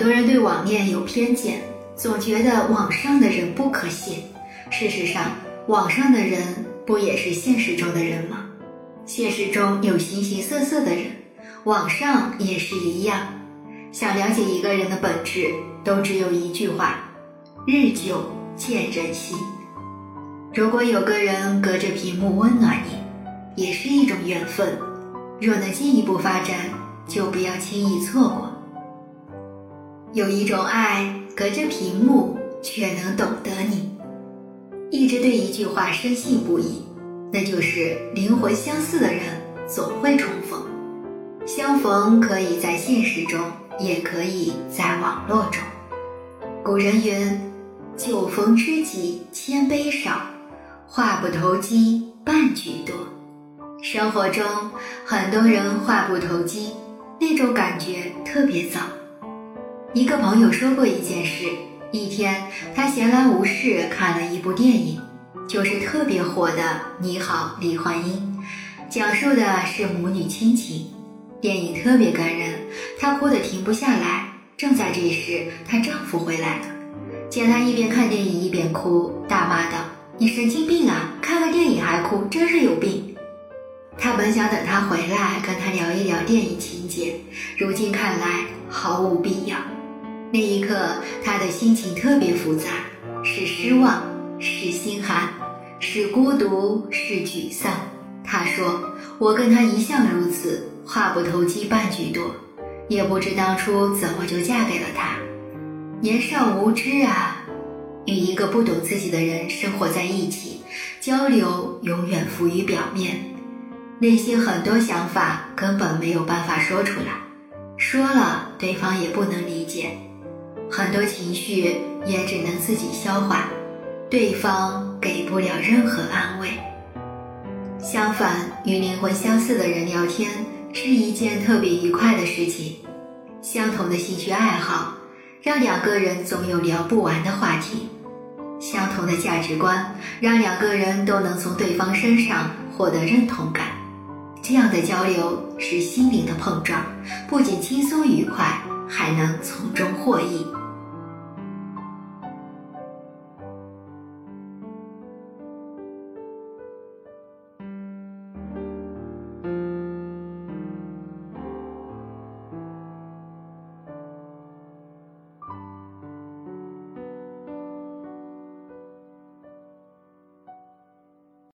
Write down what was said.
很多人对网恋有偏见，总觉得网上的人不可信。事实上，网上的人不也是现实中的人吗？现实中有形形色色的人，网上也是一样。想了解一个人的本质，都只有一句话：日久见人心。如果有个人隔着屏幕温暖你，也是一种缘分。若能进一步发展，就不要轻易错过。有一种爱，隔着屏幕却能懂得你。一直对一句话深信不疑，那就是灵魂相似的人总会重逢。相逢可以在现实中，也可以在网络中。古人云：“酒逢知己千杯少，话不投机半句多。”生活中，很多人话不投机，那种感觉特别早。一个朋友说过一件事：一天，他闲来无事看了一部电影，就是特别火的《你好，李焕英》，讲述的是母女亲情。电影特别感人，她哭得停不下来。正在这时，她丈夫回来了，见她一边看电影一边哭，大骂道：“你神经病啊！看个电影还哭，真是有病！”她本想等他回来跟他聊一聊电影情节，如今看来毫无必要。那一刻，他的心情特别复杂，是失望，是心寒，是孤独，是沮丧。他说：“我跟他一向如此，话不投机半句多，也不知当初怎么就嫁给了他。年少无知啊，与一个不懂自己的人生活在一起，交流永远浮于表面，内心很多想法根本没有办法说出来，说了对方也不能理解。”很多情绪也只能自己消化，对方给不了任何安慰。相反，与灵魂相似的人聊天是一件特别愉快的事情。相同的兴趣爱好，让两个人总有聊不完的话题；相同的价值观，让两个人都能从对方身上获得认同感。这样的交流是心灵的碰撞，不仅轻松愉快，还能从中获益。